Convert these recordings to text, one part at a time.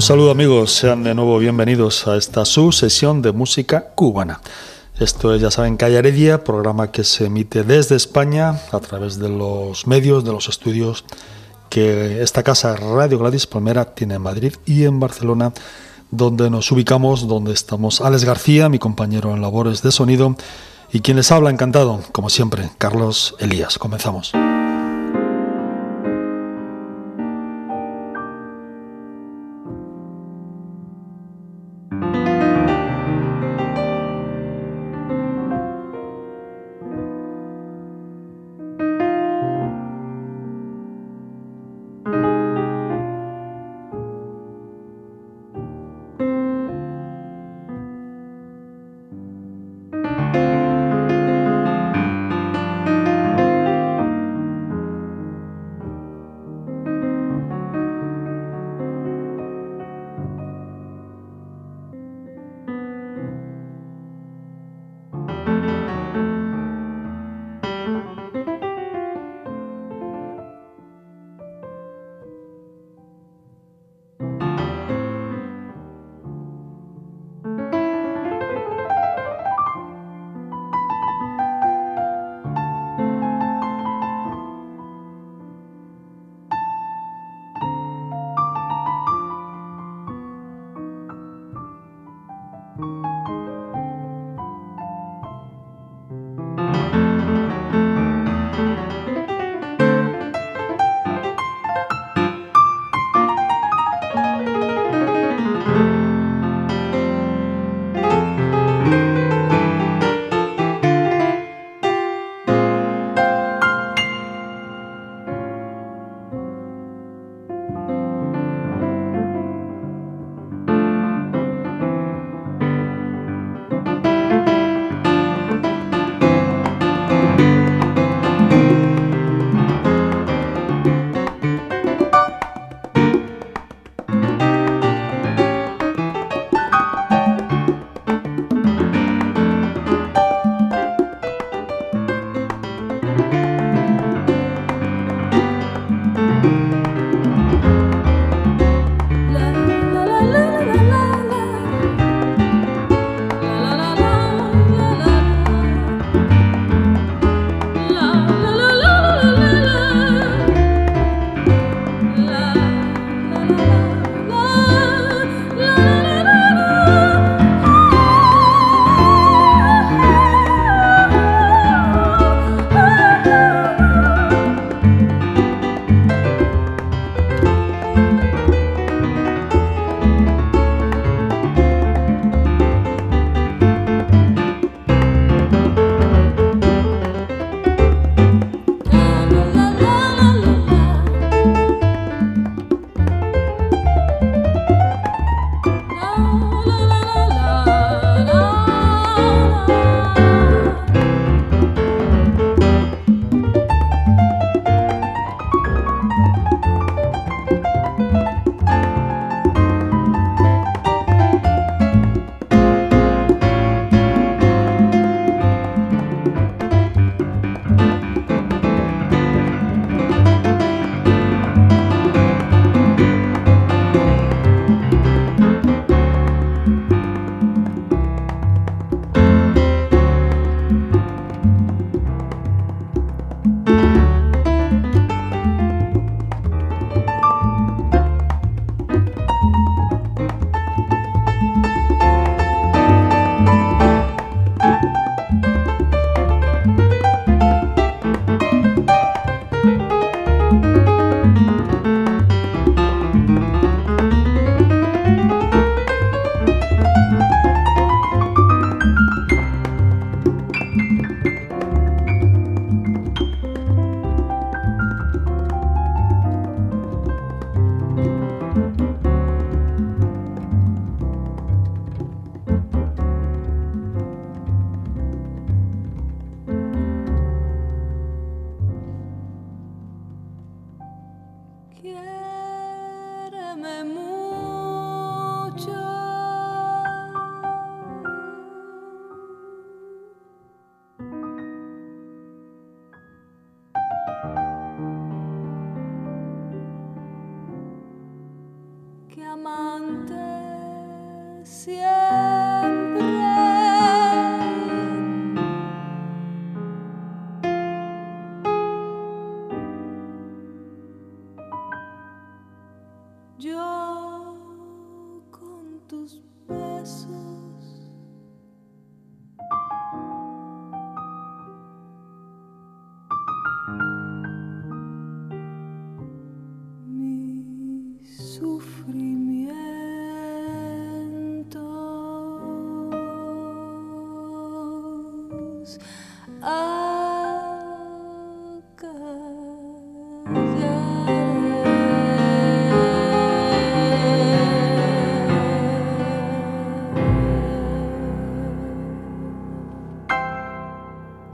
Un saludo amigos, sean de nuevo bienvenidos a esta su sesión de música cubana. Esto es, ya saben, Calle Heredia, programa que se emite desde España a través de los medios, de los estudios que esta casa Radio Gladys Palmera tiene en Madrid y en Barcelona, donde nos ubicamos, donde estamos Alex García, mi compañero en labores de sonido, y quien les habla encantado, como siempre, Carlos Elías. Comenzamos.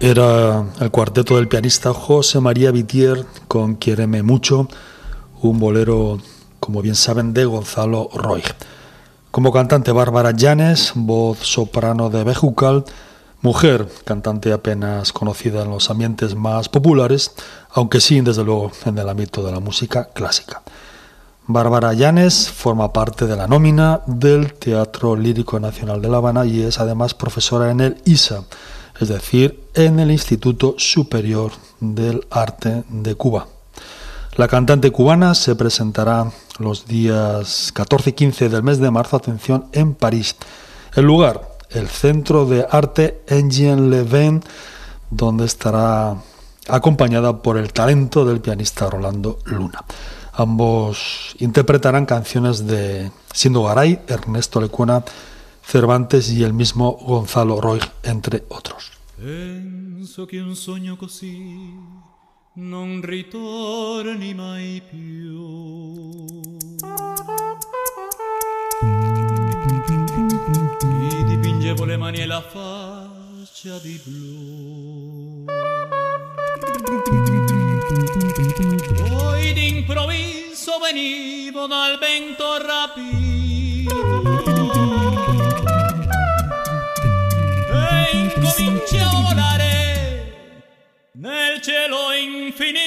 Era el cuarteto del pianista José María Vitier con Quiéreme mucho, un bolero, como bien saben, de Gonzalo Roy. Como cantante Bárbara Llanes, voz soprano de Bejucal, mujer, cantante apenas conocida en los ambientes más populares, aunque sí, desde luego, en el ámbito de la música clásica. Bárbara Llanes forma parte de la nómina del Teatro Lírico Nacional de La Habana y es además profesora en el ISA es decir, en el Instituto Superior del Arte de Cuba. La cantante cubana se presentará los días 14 y 15 del mes de marzo, atención, en París. El lugar, el Centro de Arte Engine Leven, donde estará acompañada por el talento del pianista Rolando Luna. Ambos interpretarán canciones de Siendo Garay, Ernesto Lecuona, Cervantes y el mismo Gonzalo Roig, entre otros. Penso che un sogno così non ritorni mai più. Mi dipingevo le mani e la faccia di blu. Poi d'improvviso venivo dal vento rapido cominci a volare nel cielo infinito.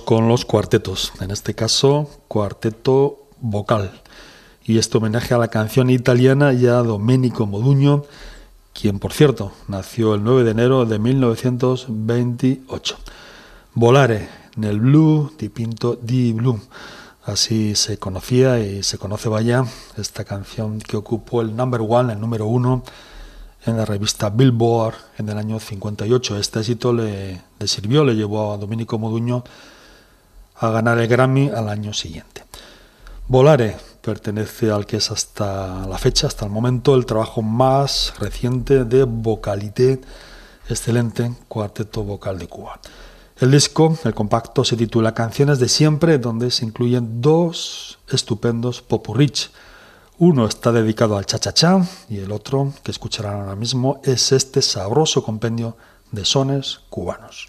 Con los cuartetos, en este caso cuarteto vocal. y este homenaje a la canción italiana y a Domenico Moduño, quien por cierto nació el 9 de enero de 1928. Volare nel blu dipinto di blu. Así se conocía y se conoce vaya esta canción que ocupó el number one, el número uno, en la revista Billboard en el año 58. Este éxito le, le sirvió, le llevó a Domenico Moduño a ganar el Grammy al año siguiente. Volare pertenece al que es hasta la fecha, hasta el momento, el trabajo más reciente de Vocalité, excelente cuarteto vocal de Cuba. El disco, el compacto, se titula Canciones de siempre, donde se incluyen dos estupendos popurrich. Uno está dedicado al cha-cha-cha y el otro, que escucharán ahora mismo, es este sabroso compendio de sones cubanos.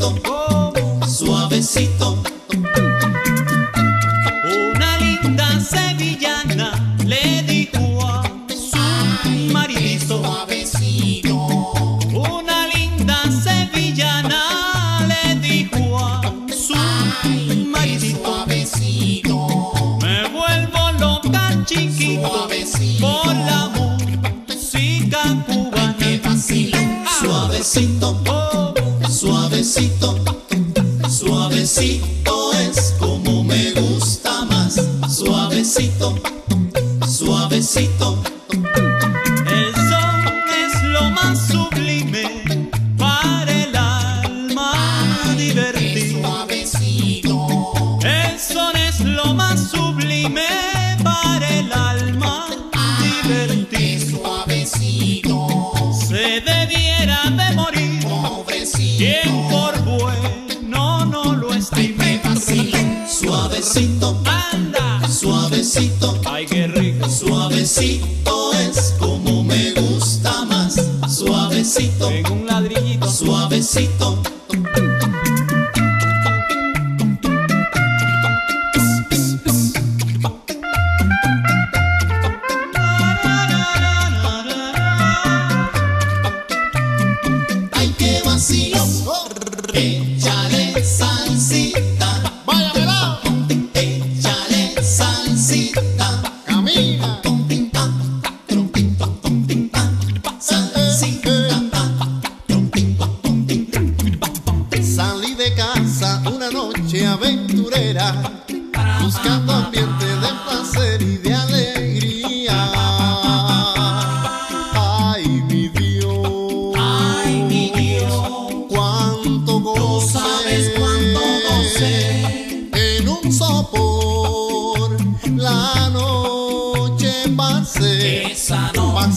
suavecito, suavecito. necesito.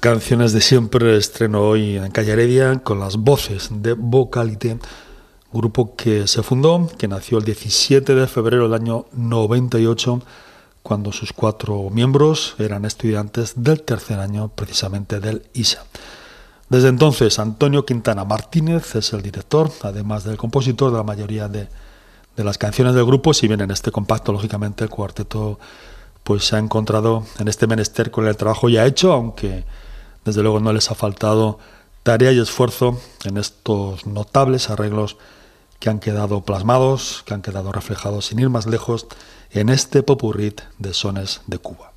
Canciones de siempre estreno hoy en Calle Heredia con las voces de Vocalité, grupo que se fundó, que nació el 17 de febrero del año 98, cuando sus cuatro miembros eran estudiantes del tercer año precisamente del ISA. Desde entonces, Antonio Quintana Martínez es el director, además del compositor de la mayoría de, de las canciones del grupo, si bien en este compacto, lógicamente, el cuarteto pues se ha encontrado en este menester con el trabajo ya hecho, aunque desde luego no les ha faltado tarea y esfuerzo en estos notables arreglos que han quedado plasmados, que han quedado reflejados sin ir más lejos en este popurrit de sones de Cuba.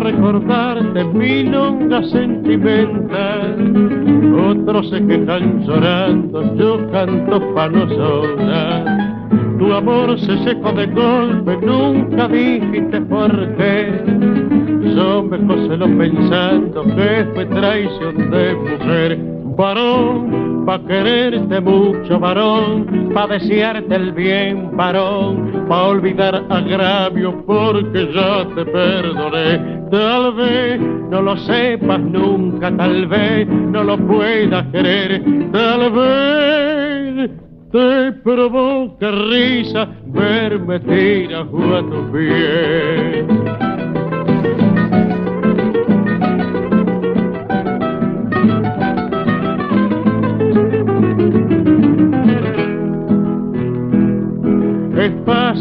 Milonga para recordarte, milonga sentimental otros se quejan llorando, yo canto pa' nosotras. Tu amor se secó de golpe, nunca dijiste por qué. Yo me lo pensando que fue traición de mujer. Varón, pa' quererte mucho, varón, pa' desearte el bien, varón, pa' olvidar agravio porque ya te perdoné Tal vez no lo sepas nunca, tal vez no lo puedas querer, tal vez te provoca risa verme tirar a tu pies.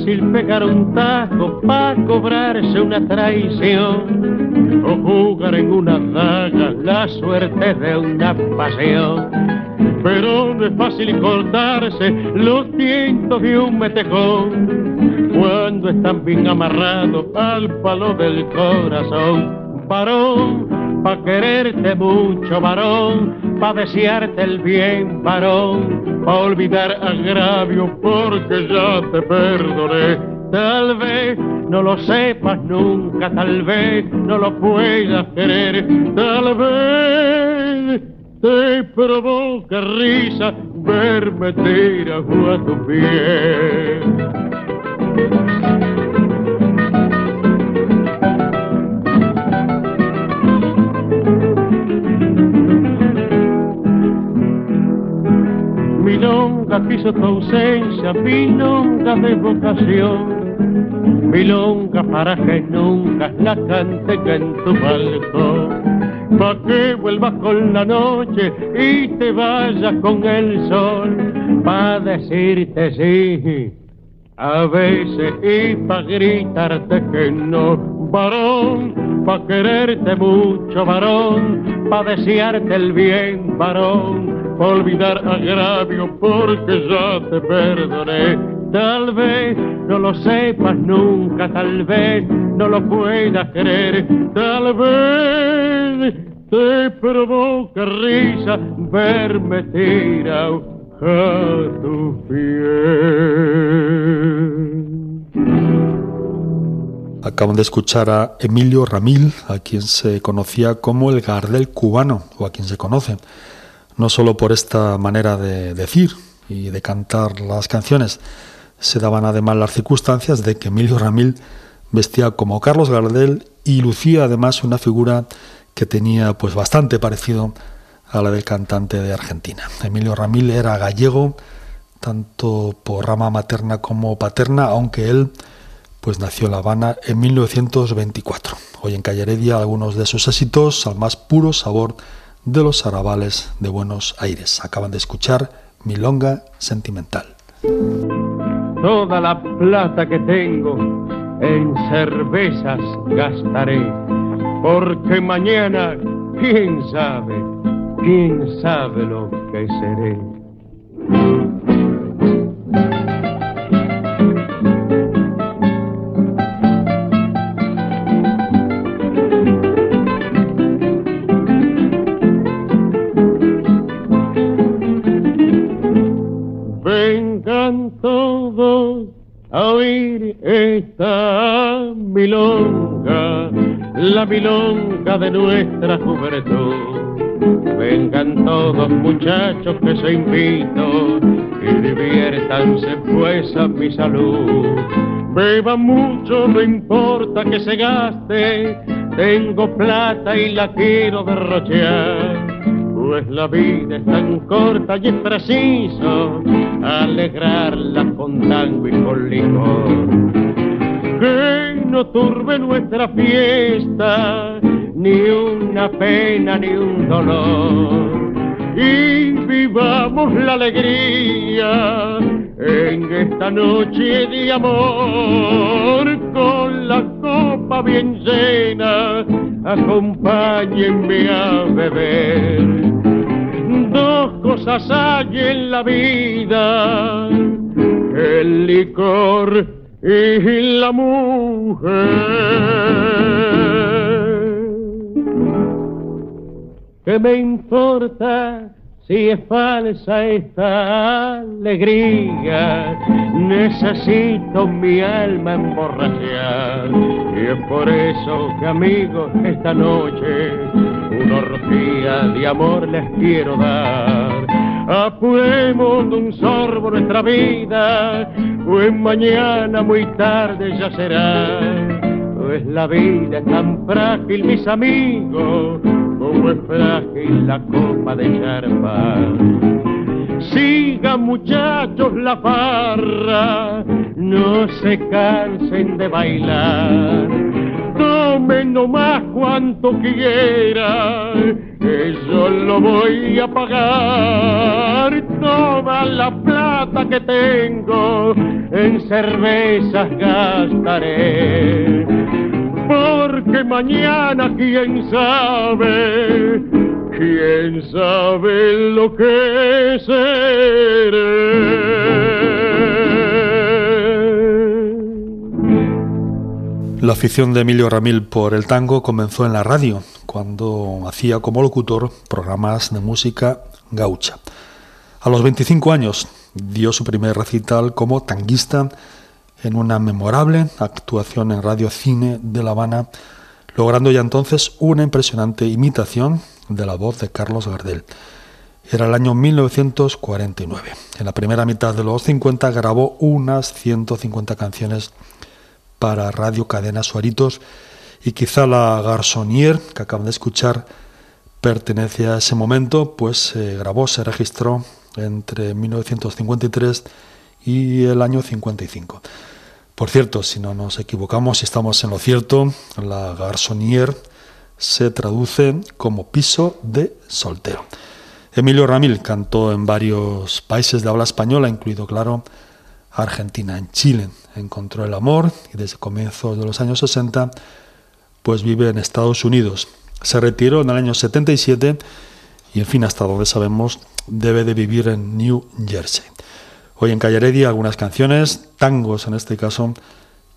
Fácil pegar un tajo para cobrarse una traición o jugar en una daga la suerte de una pasión. Pero no es fácil cortarse los tientos de un metejón cuando están bien amarrados al palo del corazón. Varón, pa' quererte mucho, varón, pa' desearte el bien, varón a olvidar agravio porque ya te perdoné. Tal vez no lo sepas nunca, tal vez no lo puedas querer, tal vez te provoca risa verme tirar a tu pie. Nunca quiso tu ausencia, milonga de vocación, milonga para que nunca la cante en tu balcón, pa' que vuelvas con la noche y te vayas con el sol, pa' decirte sí, a veces y pa' gritarte que no, varón, pa' quererte mucho, varón, pa' desearte el bien, varón olvidar agravio porque ya te perdoné. Tal vez no lo sepas nunca, tal vez no lo puedas creer, tal vez te provoca risa verme tirado a tu piel. Acaban de escuchar a Emilio Ramil, a quien se conocía como el Gardel cubano, o a quien se conoce no solo por esta manera de decir y de cantar las canciones, se daban además las circunstancias de que Emilio Ramil vestía como Carlos Gardel y lucía además una figura que tenía pues bastante parecido a la del cantante de Argentina. Emilio Ramil era gallego tanto por rama materna como paterna, aunque él pues nació en La Habana en 1924. Hoy en Calle Heredia algunos de sus éxitos al más puro sabor de los arrabales de Buenos Aires. Acaban de escuchar Milonga Sentimental. Toda la plata que tengo en cervezas gastaré, porque mañana, quién sabe, quién sabe lo que seré. Esta milonga, la milonga de nuestra juventud. Vengan todos muchachos que se invito y diviértanse pues a mi salud. Beban mucho, no importa que se gaste, tengo plata y la quiero derrochear pues la vida es tan corta y es preciso Que no turbe nuestra fiesta ni una pena ni un dolor. Y vivamos la alegría en esta noche de amor con la copa bien llena. Acompáñenme a beber dos cosas hay en la vida, el licor y la mujer. ¿Qué me importa si es falsa esta alegría? Necesito mi alma emborrachar y es por eso que amigos esta noche una orgía de amor les quiero dar. Apuremos de un sorbo nuestra vida, pues mañana muy tarde ya será. Pues la vida es tan frágil, mis amigos, como es frágil la copa de charpa. Sigan muchachos la farra, no se cansen de bailar tomen nomás cuanto quiera, que yo lo voy a pagar. Toda la plata que tengo en cervezas gastaré, porque mañana quién sabe, quién sabe lo que seré. La afición de Emilio Ramil por el tango comenzó en la radio, cuando hacía como locutor programas de música gaucha. A los 25 años dio su primer recital como tanguista en una memorable actuación en Radio Cine de La Habana, logrando ya entonces una impresionante imitación de la voz de Carlos Gardel. Era el año 1949. En la primera mitad de los 50 grabó unas 150 canciones para Radio Cadena Suaritos y quizá la Garsonier que acaban de escuchar pertenece a ese momento, pues se grabó, se registró entre 1953 y el año 55. Por cierto, si no nos equivocamos, si estamos en lo cierto, la garsonier se traduce como piso de soltero. Emilio Ramil cantó en varios países de habla española, incluido, claro, Argentina. En Chile encontró el amor y desde comienzos de los años 60 pues vive en Estados Unidos. Se retiró en el año 77 y, en fin, hasta donde sabemos, debe de vivir en New Jersey. Hoy en Calle algunas canciones, tangos en este caso,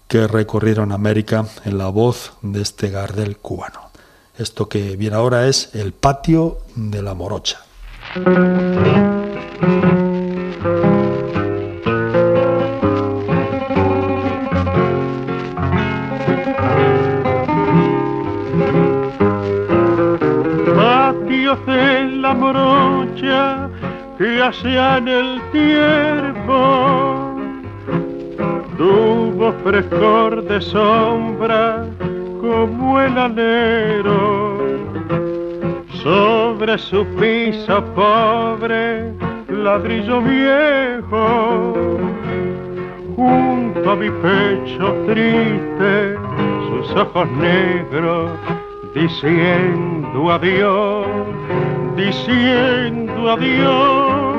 que recorrieron América en la voz de este Gardel cubano. Esto que viene ahora es El patio de la morocha. Que hacían el tiempo. Tuvo frescor de sombra como el alero. Sobre su piso pobre, ladrillo viejo. Junto a mi pecho triste, sus ojos negros diciendo adiós diciendo adiós.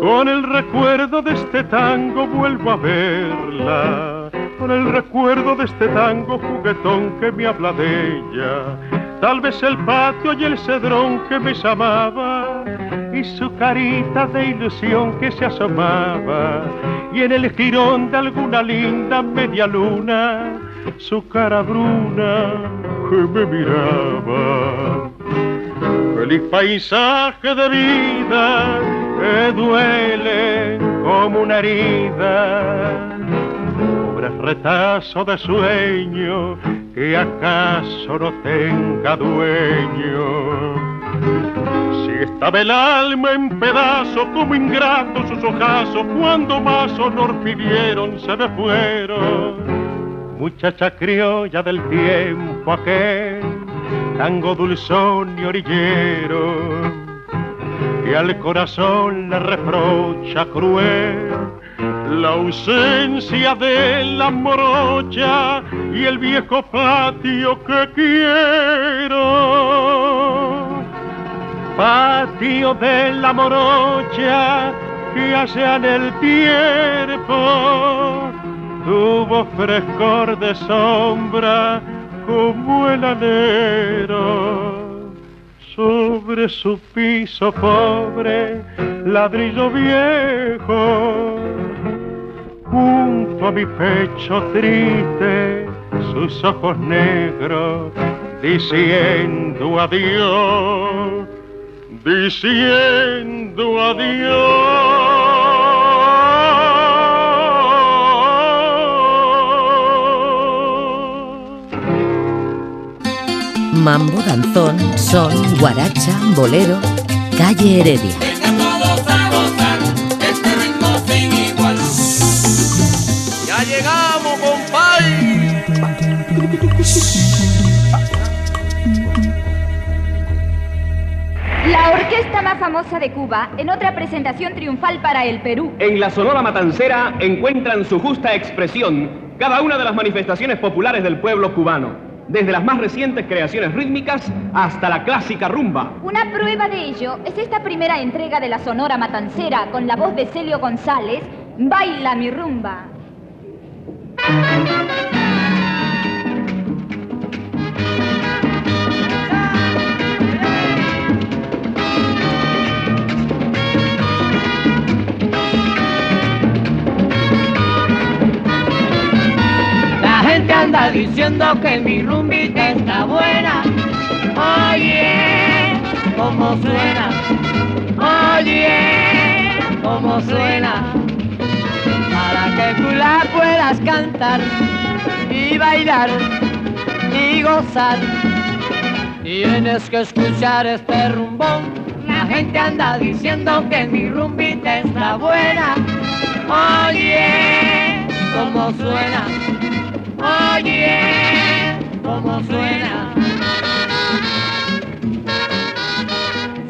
Con el recuerdo de este tango vuelvo a verla, con el recuerdo de este tango juguetón que me habla de ella. Tal vez el patio y el cedrón que me llamaba y su carita de ilusión que se asomaba y en el girón de alguna linda media luna su cara bruna que me miraba feliz paisaje de vida que duele como una herida. Pobre retazo de sueño que acaso no tenga dueño. Si estaba el alma en pedazos como ingrato sus ojazos, cuando más honor pidieron se me fueron. Muchacha criolla del tiempo aquel tango dulzón y orillero, que al corazón le reprocha cruel la ausencia de la morocha y el viejo patio que quiero. Patio de la morocha que hace en el tiempo tuvo frescor de sombra como el alero sobre su piso pobre, ladrillo viejo, junto a mi pecho triste, sus ojos negros, diciendo adiós, diciendo adiós. Mambo, danzón, son, guaracha, bolero, calle Heredia. Ya llegamos, compadre. La orquesta más famosa de Cuba en otra presentación triunfal para el Perú. En la Sonora Matancera encuentran su justa expresión cada una de las manifestaciones populares del pueblo cubano desde las más recientes creaciones rítmicas hasta la clásica rumba. Una prueba de ello es esta primera entrega de la Sonora Matancera con la voz de Celio González, Baila mi rumba. Anda diciendo que mi rumbita está buena. Oye, cómo suena. Oye, cómo suena. Para que tú la puedas cantar y bailar y gozar. Tienes que escuchar este rumbón. La gente anda diciendo que mi rumbita está buena. Oye, cómo suena. Oye, cómo suena.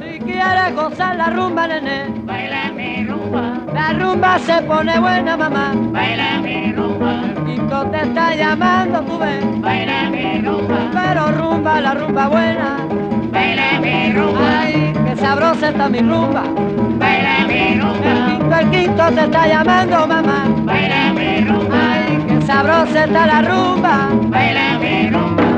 Si quieres gozar la rumba, nene. Baila mi rumba. La rumba se pone buena, mamá. Baila mi rumba. Quinto te está llamando, tú ves. Baila mi rumba. Pero rumba, la rumba buena. Baila mi rumba. Ay, qué sabrosa está mi rumba. Baila mi rumba. El quinto, el quinto te está llamando, mamá. Baila mi rumba. Sabrosa está la rumba. Baila mi rumba.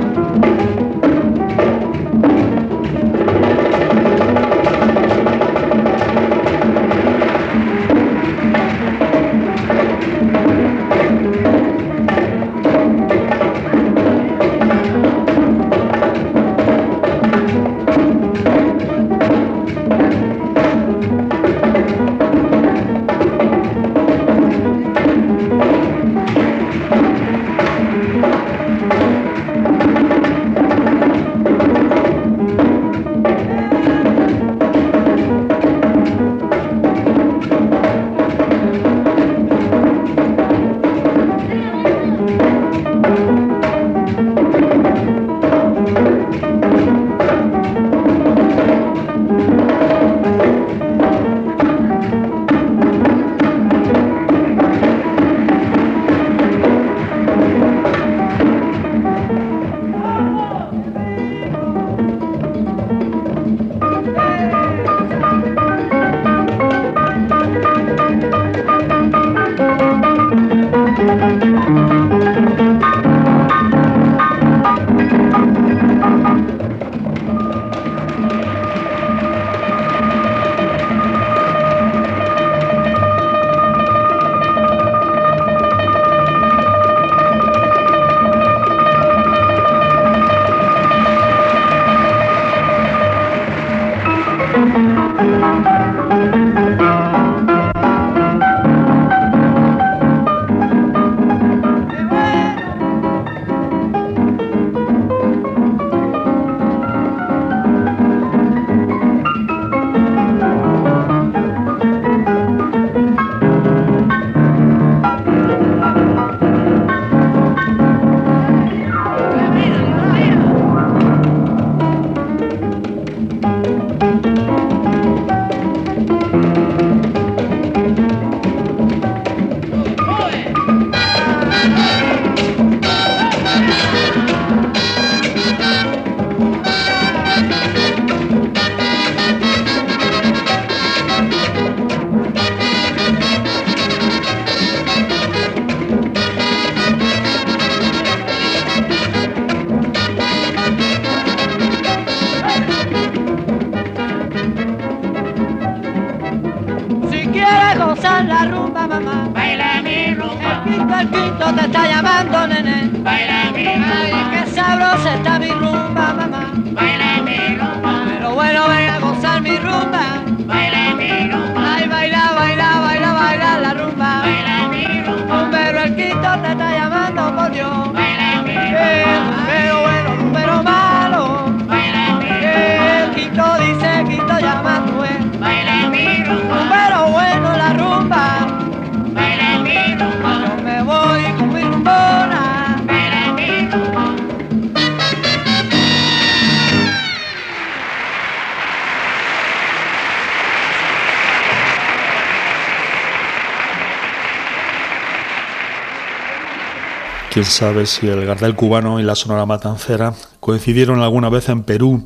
Quién sabe si el Gardel cubano y la Sonora Matancera coincidieron alguna vez en Perú,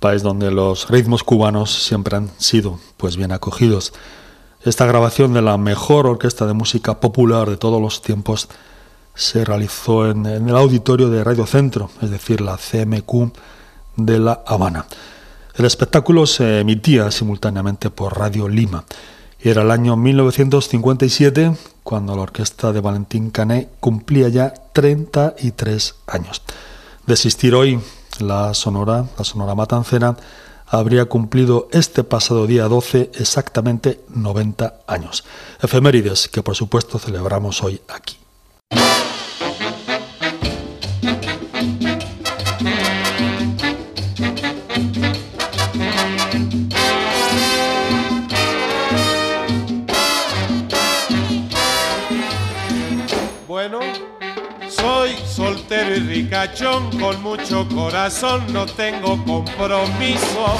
país donde los ritmos cubanos siempre han sido pues bien acogidos. Esta grabación de la mejor orquesta de música popular de todos los tiempos se realizó en, en el auditorio de Radio Centro, es decir, la CMQ de La Habana. El espectáculo se emitía simultáneamente por Radio Lima. Era el año 1957 cuando la orquesta de Valentín Cané cumplía ya 33 años. De existir hoy, la Sonora, la Sonora Matancera, habría cumplido este pasado día 12 exactamente 90 años. Efemérides que por supuesto celebramos hoy aquí. Ricachón, con mucho corazón, no tengo compromiso.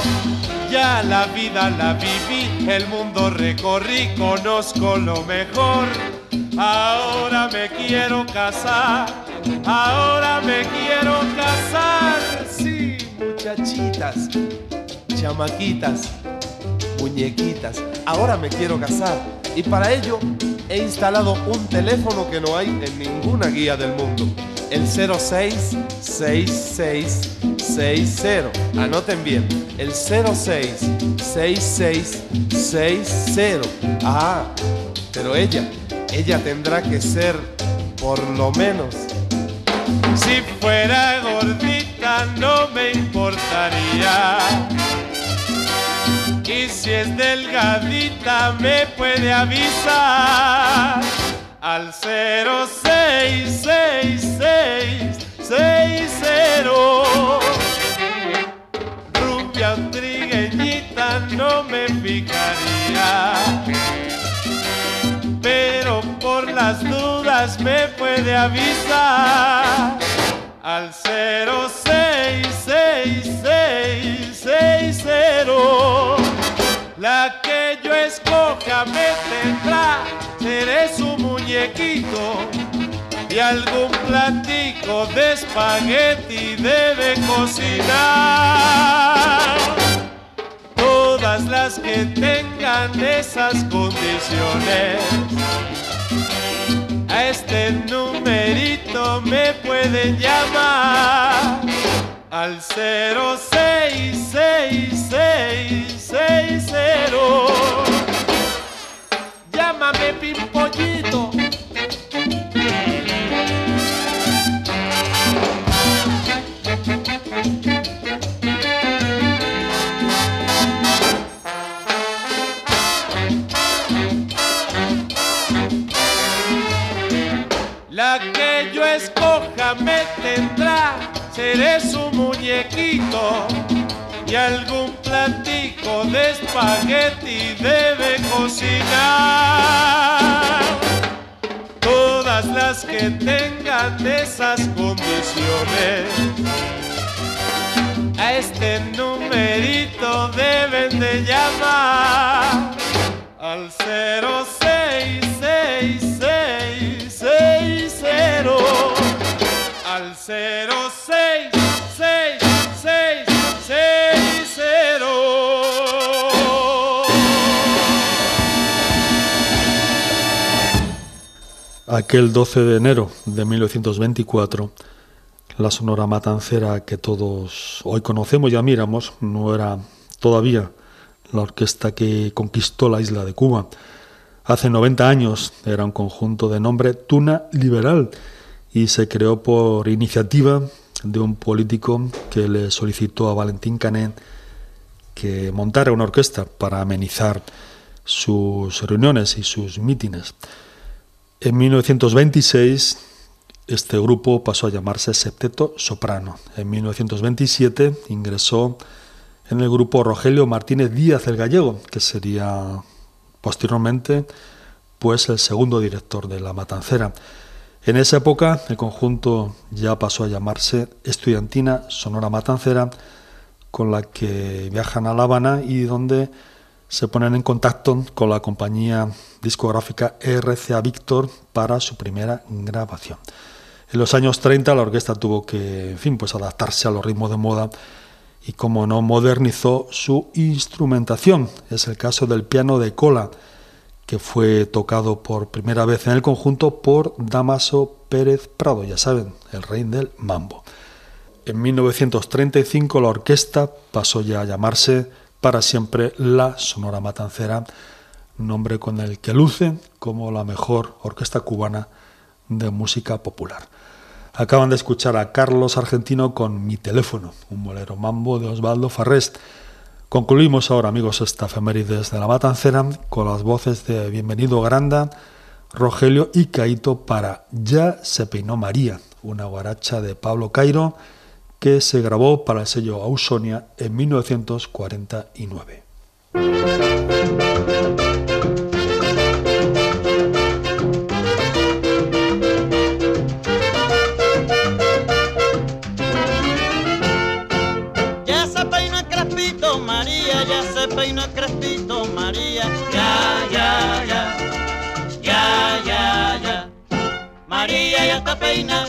ya la vida la viví, el mundo recorrí, conozco lo mejor. Ahora me quiero casar, ahora me quiero casar. Sí, muchachitas, chamaquitas, muñequitas, ahora me quiero casar. Y para ello he instalado un teléfono que no hay en ninguna guía del mundo. El 066660. Anoten bien. El 066660. Ah, pero ella, ella tendrá que ser por lo menos. Si fuera gordita no me importaría. Y si es delgadita me puede avisar al 066660. Rubia trigueñita no me fijaría. Pero por las dudas me puede avisar al 066660. La que yo escoja me tendrá, seré su muñequito y algún platico de espagueti debe cocinar. Todas las que tengan esas condiciones, a este numerito me pueden llamar al 066660. Llámame Pimpollito. La que yo escoja me tendrá, seré su muñequito y algún platico de espagueti debe cocinar. Todas las que tengan esas condiciones, a este numerito deben de llamar. Al 066660 al 066660 Aquel 12 de enero de 1924, la Sonora Matancera que todos hoy conocemos y admiramos no era todavía la orquesta que conquistó la isla de Cuba. Hace 90 años era un conjunto de nombre Tuna Liberal y se creó por iniciativa de un político que le solicitó a Valentín Canet que montara una orquesta para amenizar sus reuniones y sus mítines. En 1926 este grupo pasó a llamarse Septeto Soprano. En 1927 ingresó en el grupo Rogelio Martínez Díaz el Gallego, que sería posteriormente pues el segundo director de La Matancera. En esa época el conjunto ya pasó a llamarse Estudiantina Sonora Matancera, con la que viajan a La Habana y donde se ponen en contacto con la compañía discográfica RCA Victor para su primera grabación. En los años 30 la orquesta tuvo que, en fin, pues adaptarse a los ritmos de moda y como no modernizó su instrumentación. Es el caso del piano de cola, que fue tocado por primera vez en el conjunto por Damaso Pérez Prado, ya saben, el rey del mambo. En 1935 la orquesta pasó ya a llamarse para siempre la Sonora Matancera, nombre con el que luce como la mejor orquesta cubana de música popular. Acaban de escuchar a Carlos Argentino con Mi teléfono, un bolero mambo de Osvaldo Farrest. Concluimos ahora, amigos, esta efemérides de la Matancera con las voces de Bienvenido Granda, Rogelio y Caito para Ya se peinó María, una guaracha de Pablo Cairo que se grabó para el sello Ausonia en 1949. Ya se peina Crespito María, ya se peina Crespito María. Ya, ya, ya, ya, ya, ya. María ya está peina,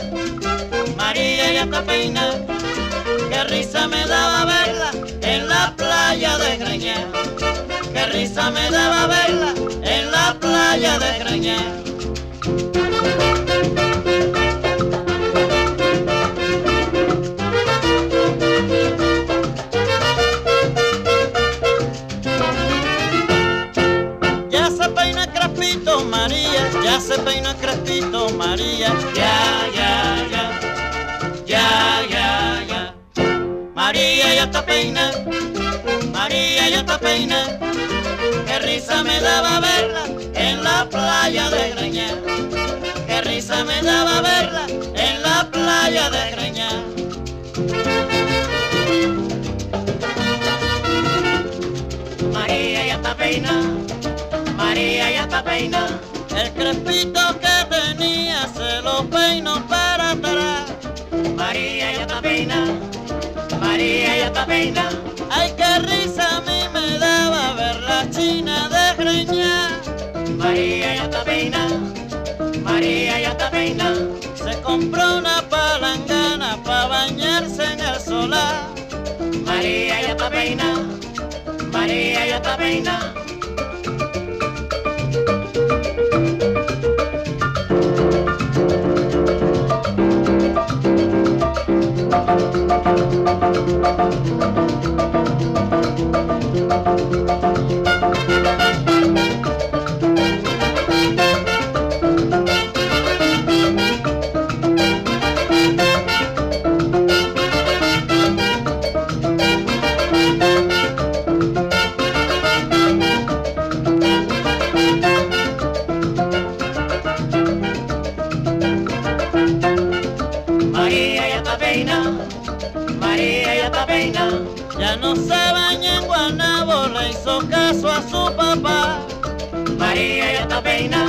risa me daba verla en la playa de Greña. Ya se peina Crespito María, ya se peina Crespito María. Ya, ya, ya, ya, ya, ya. María ya está peina, María ya está peina. Risa me daba verla en la playa de Greña. Qué risa me daba verla en la playa de Greña. María ya está peina, María ya está peina. El crespito que tenía se lo peino para atrás. María ya está peina, María ya está peina. Ay, qué risa me peina, María ya está peina. Se compró una palangana para bañarse en el solar. María ya está peina, María ya está peina.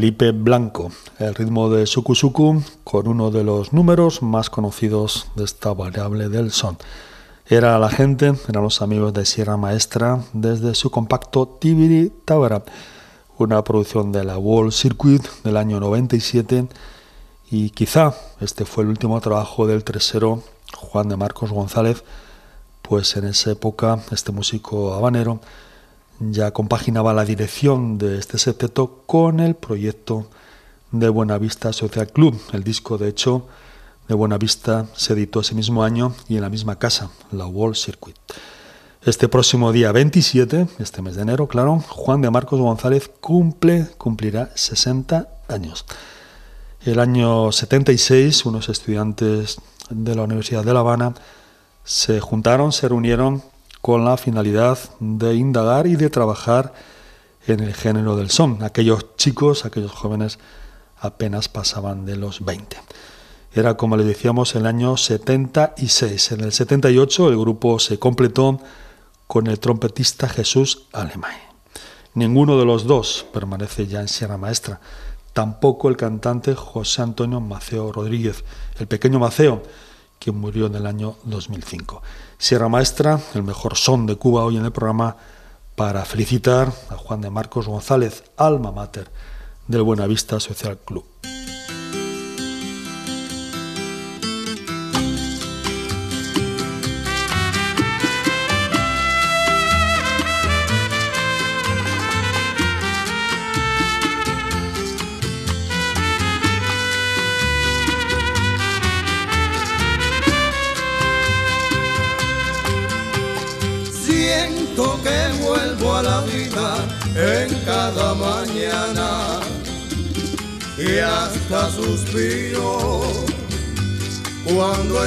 Felipe Blanco, el ritmo de Suku Suku con uno de los números más conocidos de esta variable del son. Era la gente, eran los amigos de Sierra Maestra desde su compacto Tibiri Tabara, una producción de la Wall Circuit del año 97 y quizá este fue el último trabajo del tresero Juan de Marcos González, pues en esa época este músico habanero ya compaginaba la dirección de este septeto con el proyecto de Buenavista Social Club. El disco, de hecho, de Buenavista se editó ese mismo año y en la misma casa, la Wall Circuit. Este próximo día 27, este mes de enero, claro, Juan de Marcos González cumple, cumplirá 60 años. El año 76, unos estudiantes de la Universidad de La Habana se juntaron, se reunieron con la finalidad de indagar y de trabajar en el género del son. Aquellos chicos, aquellos jóvenes apenas pasaban de los 20. Era, como les decíamos, el año 76. En el 78 el grupo se completó con el trompetista Jesús Alemán. Ninguno de los dos permanece ya en Sierra Maestra. Tampoco el cantante José Antonio Maceo Rodríguez, el pequeño Maceo, que murió en el año 2005. Sierra Maestra, el mejor son de Cuba hoy en el programa, para felicitar a Juan de Marcos González, alma mater del Buenavista Social Club.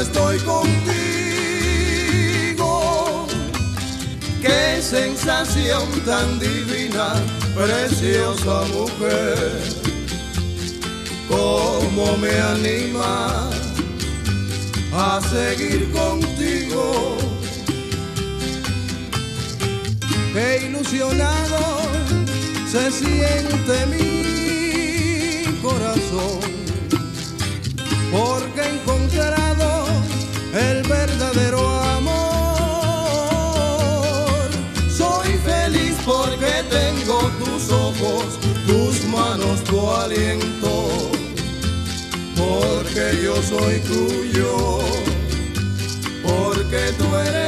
Estoy contigo. Qué sensación tan divina, preciosa mujer, cómo me anima a seguir contigo. Qué ilusionado se siente mi corazón, porque he encontrado el verdadero amor. Soy feliz porque tengo tus ojos, tus manos, tu aliento, porque yo soy tuyo, porque tú eres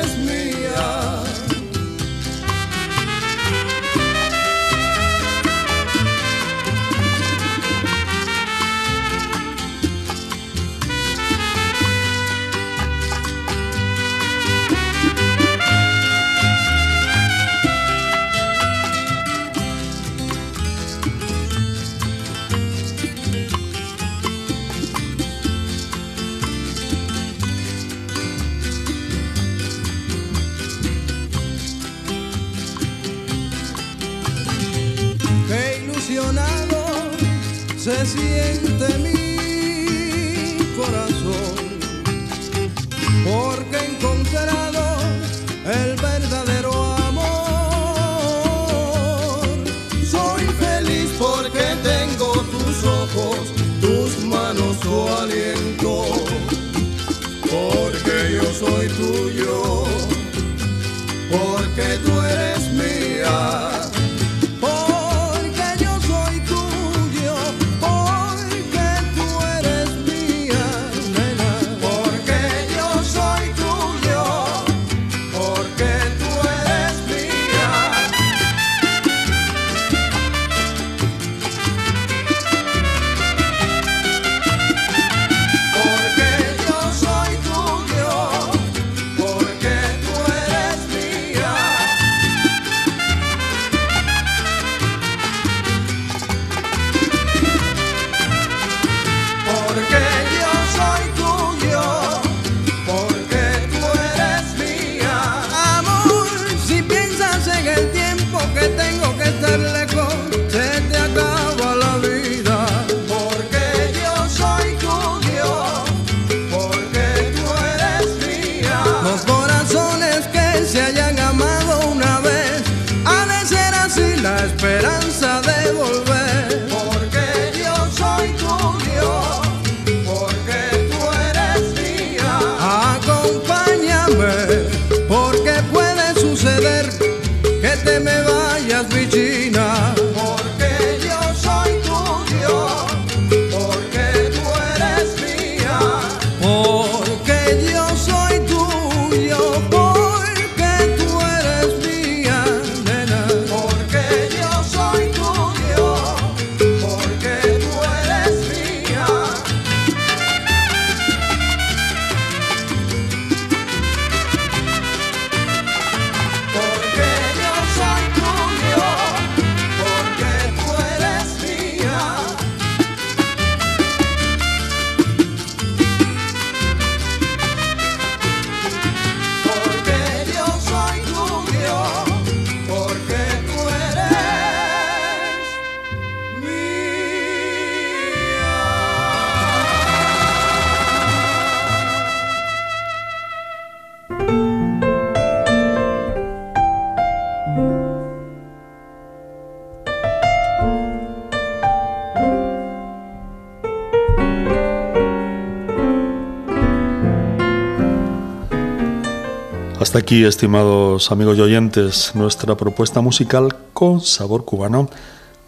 Hasta aquí, estimados amigos y oyentes, nuestra propuesta musical con sabor cubano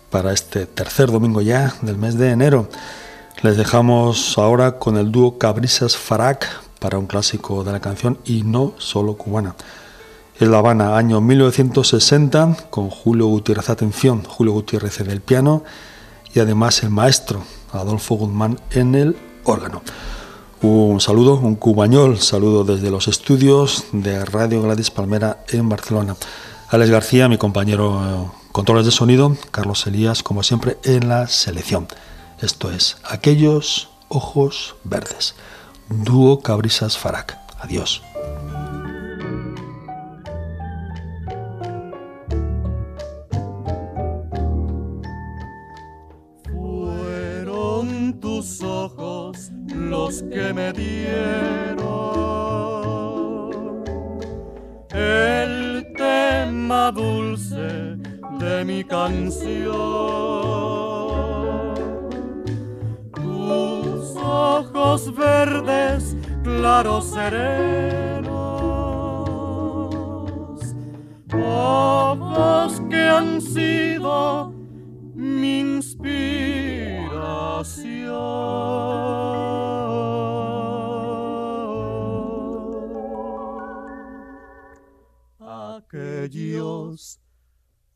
para este tercer domingo ya del mes de enero. Les dejamos ahora con el dúo Cabrisas Farak para un clásico de la canción y no solo cubana. En La Habana, año 1960, con Julio Gutiérrez, atención, Julio Gutiérrez en el piano y además el maestro Adolfo Guzmán en el órgano. Un saludo, un cubañol, saludo desde los estudios de Radio Gladys Palmera en Barcelona. Alex García, mi compañero eh, controles de sonido, Carlos Elías, como siempre, en la selección. Esto es Aquellos Ojos Verdes. Dúo Cabrisas Farac. Adiós. Los que me dieron el tema dulce de mi canción. Tus ojos verdes, claros serenos, ojos que han sido mi inspiración.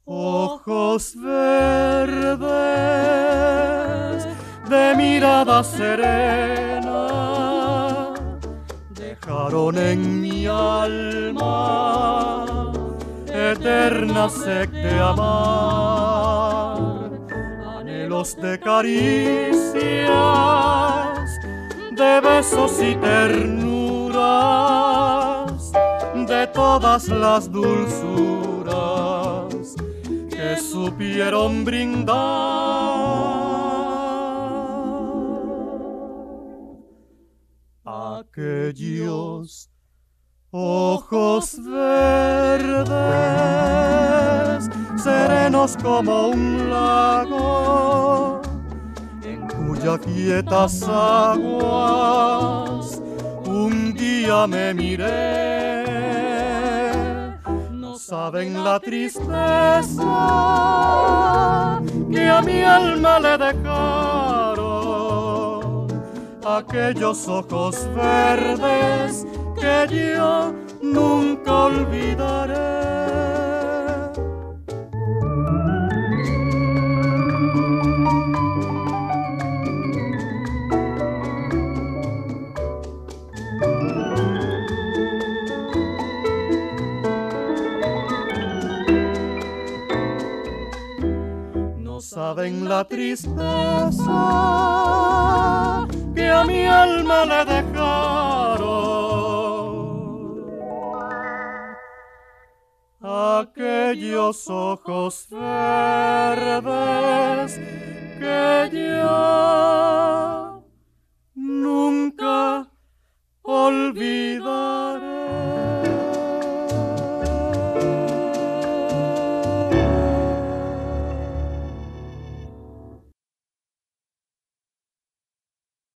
Ojos verdes de mirada serena dejaron en mi alma eterna sed de amar, anhelos de caricias, de besos y ternuras, todas las dulzuras que supieron brindar aquellos ojos verdes, serenos como un lago, en cuyas quietas aguas un día me miré. Saben la tristeza que a mi alma le dejaron aquellos ojos verdes que yo nunca olvidaré. Saben la tristeza que a mi alma le dejaron aquellos ojos verdes que yo nunca olvidaré.